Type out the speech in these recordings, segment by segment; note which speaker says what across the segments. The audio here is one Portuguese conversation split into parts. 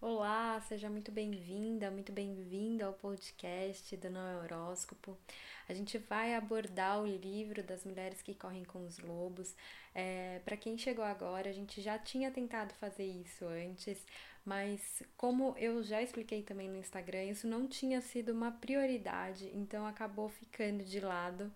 Speaker 1: Olá, seja muito bem-vinda, muito bem-vinda ao podcast do Não Horóscopo. A gente vai abordar o livro das mulheres que correm com os lobos. É, Para quem chegou agora, a gente já tinha tentado fazer isso antes, mas como eu já expliquei também no Instagram, isso não tinha sido uma prioridade, então acabou ficando de lado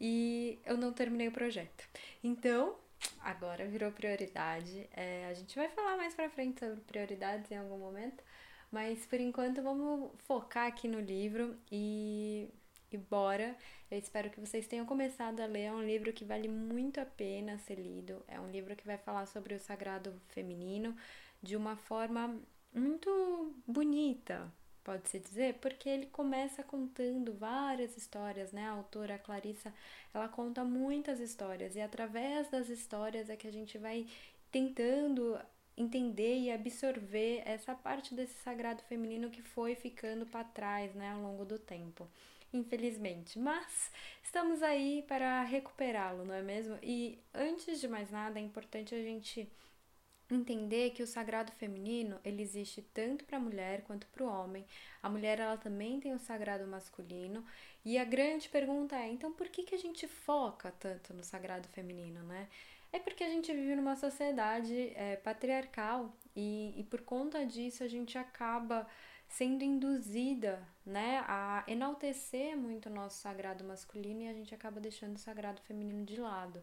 Speaker 1: e eu não terminei o projeto. Então, agora virou prioridade. É, a gente vai falar mais pra frente sobre prioridades em algum momento, mas por enquanto vamos focar aqui no livro e, e bora. Eu espero que vocês tenham começado a ler. É um livro que vale muito a pena ser lido. É um livro que vai falar sobre o sagrado feminino de uma forma muito bonita, pode-se dizer, porque ele começa contando várias histórias, né? A autora Clarissa, ela conta muitas histórias e através das histórias é que a gente vai tentando entender e absorver essa parte desse sagrado feminino que foi ficando para trás, né, ao longo do tempo. Infelizmente, mas estamos aí para recuperá-lo, não é mesmo? E antes de mais nada, é importante a gente entender que o sagrado feminino ele existe tanto para a mulher quanto para o homem. A mulher ela também tem o sagrado masculino e a grande pergunta é então por que que a gente foca tanto no sagrado feminino, né? É porque a gente vive numa sociedade é, patriarcal e, e por conta disso a gente acaba sendo induzida, né, a enaltecer muito o nosso sagrado masculino e a gente acaba deixando o sagrado feminino de lado.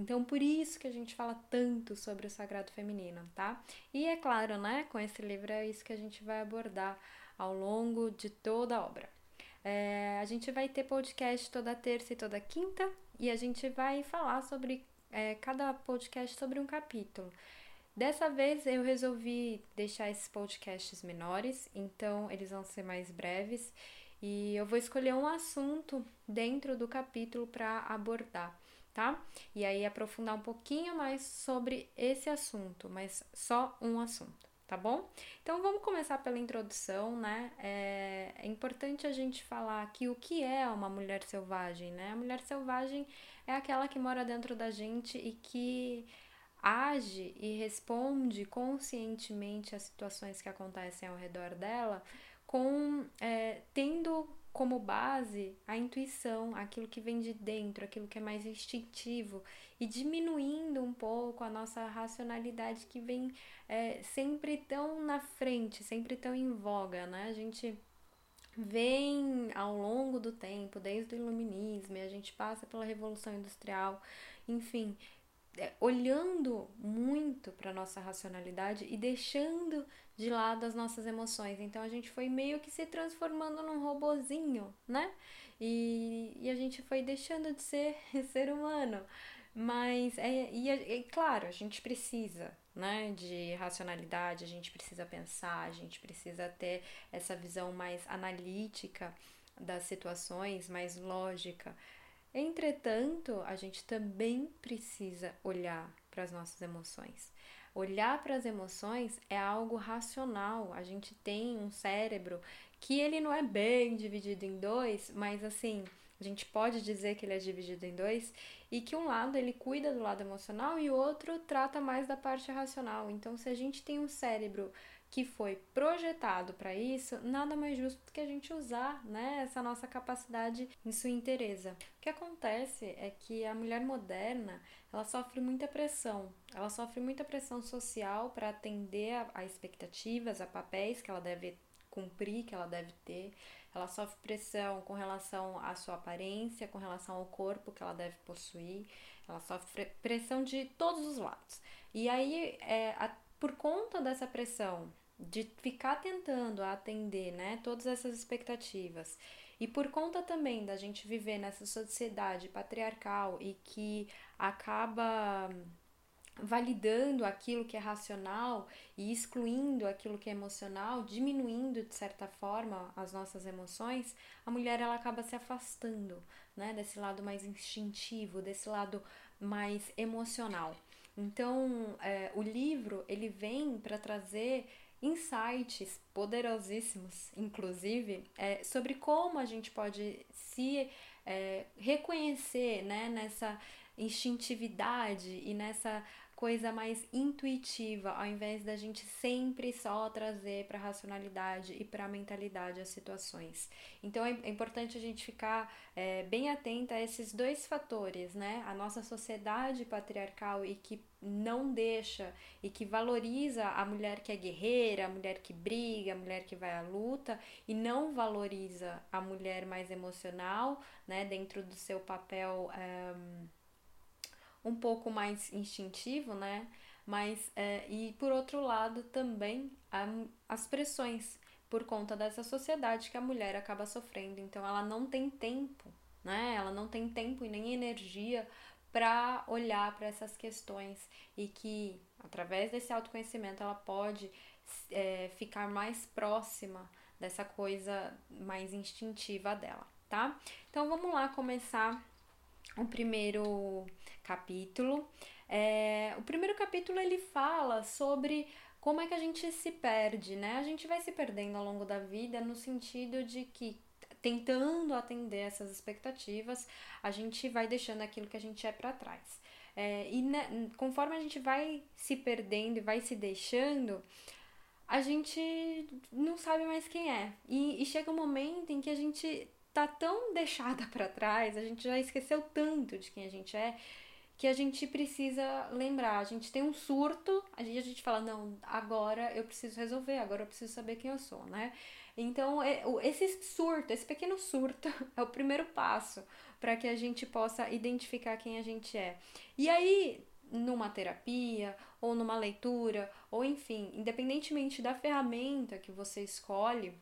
Speaker 1: Então, por isso que a gente fala tanto sobre o sagrado feminino, tá? E é claro, né, com esse livro é isso que a gente vai abordar ao longo de toda a obra. É, a gente vai ter podcast toda terça e toda quinta e a gente vai falar sobre é, cada podcast sobre um capítulo. Dessa vez eu resolvi deixar esses podcasts menores, então eles vão ser mais breves e eu vou escolher um assunto dentro do capítulo para abordar tá? E aí aprofundar um pouquinho mais sobre esse assunto, mas só um assunto, tá bom? Então vamos começar pela introdução, né? É, é importante a gente falar aqui o que é uma mulher selvagem, né? A mulher selvagem é aquela que mora dentro da gente e que age e responde conscientemente às situações que acontecem ao redor dela, com é, tendo como base a intuição, aquilo que vem de dentro, aquilo que é mais instintivo, e diminuindo um pouco a nossa racionalidade que vem é, sempre tão na frente, sempre tão em voga, né? A gente vem ao longo do tempo, desde o iluminismo, a gente passa pela Revolução Industrial, enfim, olhando muito para nossa racionalidade e deixando de lado as nossas emoções. Então a gente foi meio que se transformando num robozinho, né? E, e a gente foi deixando de ser ser humano. Mas é, e, é, claro, a gente precisa, né, de racionalidade, a gente precisa pensar, a gente precisa ter essa visão mais analítica das situações, mais lógica. Entretanto, a gente também precisa olhar para as nossas emoções. Olhar para as emoções é algo racional. A gente tem um cérebro que ele não é bem dividido em dois, mas assim, a gente pode dizer que ele é dividido em dois e que um lado ele cuida do lado emocional e o outro trata mais da parte racional. Então, se a gente tem um cérebro que foi projetado para isso, nada mais justo do que a gente usar né, essa nossa capacidade em sua inteireza. O que acontece é que a mulher moderna ela sofre muita pressão, ela sofre muita pressão social para atender a, a expectativas, a papéis que ela deve cumprir, que ela deve ter. Ela sofre pressão com relação à sua aparência, com relação ao corpo que ela deve possuir. Ela sofre pressão de todos os lados. E aí, é, a, por conta dessa pressão de ficar tentando atender, né, todas essas expectativas. E por conta também da gente viver nessa sociedade patriarcal e que acaba validando aquilo que é racional e excluindo aquilo que é emocional, diminuindo de certa forma as nossas emoções, a mulher ela acaba se afastando, né, desse lado mais instintivo, desse lado mais emocional. Então, é, o livro ele vem para trazer insights poderosíssimos, inclusive, é, sobre como a gente pode se é, reconhecer né, nessa instintividade e nessa coisa mais intuitiva, ao invés da gente sempre só trazer para a racionalidade e para a mentalidade as situações. Então é, é importante a gente ficar é, bem atenta a esses dois fatores, né? A nossa sociedade patriarcal e que não deixa e que valoriza a mulher que é guerreira, a mulher que briga, a mulher que vai à luta e não valoriza a mulher mais emocional, né? Dentro do seu papel. Um, um pouco mais instintivo, né? Mas, é, e por outro lado, também as pressões por conta dessa sociedade que a mulher acaba sofrendo. Então, ela não tem tempo, né? Ela não tem tempo e nem energia para olhar para essas questões e que, através desse autoconhecimento, ela pode é, ficar mais próxima dessa coisa mais instintiva dela, tá? Então, vamos lá começar o primeiro capítulo. É, o primeiro capítulo ele fala sobre como é que a gente se perde, né? A gente vai se perdendo ao longo da vida no sentido de que tentando atender essas expectativas, a gente vai deixando aquilo que a gente é para trás. É, e né, conforme a gente vai se perdendo e vai se deixando, a gente não sabe mais quem é. E, e chega um momento em que a gente tá tão deixada para trás, a gente já esqueceu tanto de quem a gente é, que a gente precisa lembrar. A gente tem um surto, a gente, a gente fala, não, agora eu preciso resolver, agora eu preciso saber quem eu sou, né? Então, é, esse surto, esse pequeno surto, é o primeiro passo para que a gente possa identificar quem a gente é. E aí, numa terapia, ou numa leitura, ou enfim, independentemente da ferramenta que você escolhe,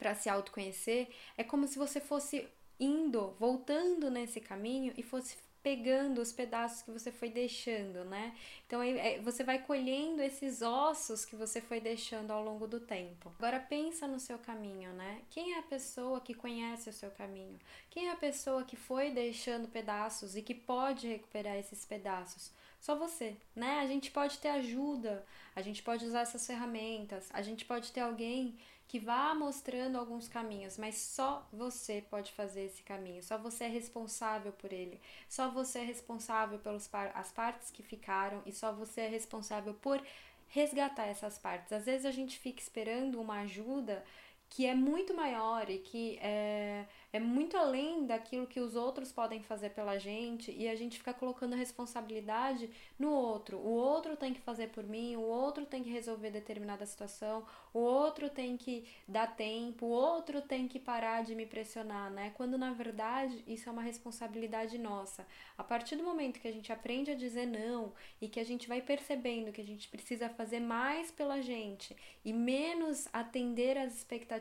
Speaker 1: para se autoconhecer, é como se você fosse indo, voltando nesse caminho e fosse pegando os pedaços que você foi deixando, né? Então é, você vai colhendo esses ossos que você foi deixando ao longo do tempo. Agora pensa no seu caminho, né? Quem é a pessoa que conhece o seu caminho? Quem é a pessoa que foi deixando pedaços e que pode recuperar esses pedaços? Só você, né? A gente pode ter ajuda, a gente pode usar essas ferramentas, a gente pode ter alguém que vá mostrando alguns caminhos, mas só você pode fazer esse caminho, só você é responsável por ele, só você é responsável pelas par as partes que ficaram e só você é responsável por resgatar essas partes. Às vezes a gente fica esperando uma ajuda que é muito maior e que é, é muito além daquilo que os outros podem fazer pela gente e a gente fica colocando a responsabilidade no outro. O outro tem que fazer por mim, o outro tem que resolver determinada situação, o outro tem que dar tempo, o outro tem que parar de me pressionar, né? Quando na verdade isso é uma responsabilidade nossa. A partir do momento que a gente aprende a dizer não e que a gente vai percebendo que a gente precisa fazer mais pela gente e menos atender às expectativas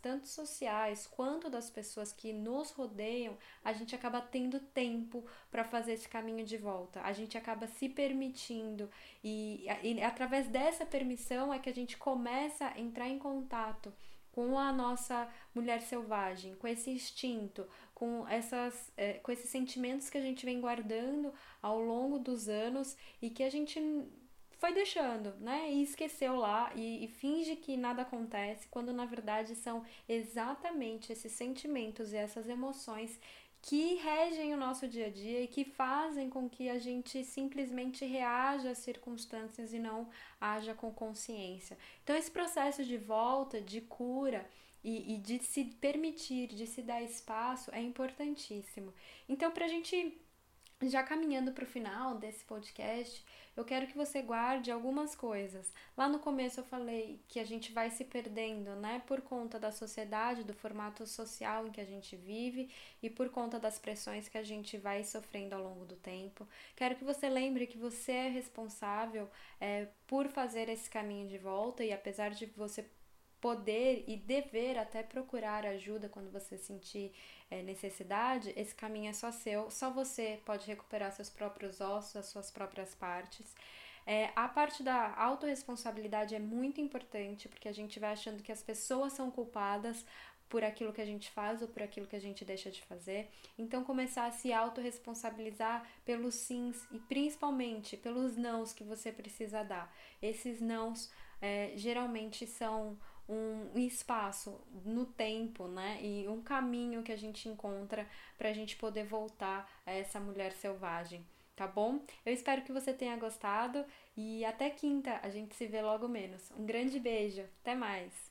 Speaker 1: tanto sociais quanto das pessoas que nos rodeiam, a gente acaba tendo tempo para fazer esse caminho de volta. A gente acaba se permitindo e, e através dessa permissão é que a gente começa a entrar em contato com a nossa mulher selvagem, com esse instinto, com, essas, é, com esses sentimentos que a gente vem guardando ao longo dos anos e que a gente foi deixando, né? E esqueceu lá e, e, finge que nada acontece, quando na verdade são exatamente esses sentimentos e essas emoções que regem o nosso dia a dia e que fazem com que a gente simplesmente reaja às circunstâncias e não haja com consciência. Então, esse processo de volta, de cura e, e de se permitir, de se dar espaço é importantíssimo. Então, para a gente já caminhando para o final desse podcast, eu quero que você guarde algumas coisas. Lá no começo eu falei que a gente vai se perdendo, né, por conta da sociedade, do formato social em que a gente vive e por conta das pressões que a gente vai sofrendo ao longo do tempo. Quero que você lembre que você é responsável é, por fazer esse caminho de volta e apesar de você poder e dever até procurar ajuda quando você sentir é, necessidade, esse caminho é só seu, só você pode recuperar seus próprios ossos, as suas próprias partes. É, a parte da autorresponsabilidade é muito importante, porque a gente vai achando que as pessoas são culpadas por aquilo que a gente faz ou por aquilo que a gente deixa de fazer. Então, começar a se autorresponsabilizar pelos sims e principalmente pelos nãos que você precisa dar. Esses nãos é, geralmente são um espaço no tempo, né? E um caminho que a gente encontra para a gente poder voltar a essa mulher selvagem. tá bom? Eu espero que você tenha gostado e até quinta a gente se vê logo menos. Um grande beijo, até mais!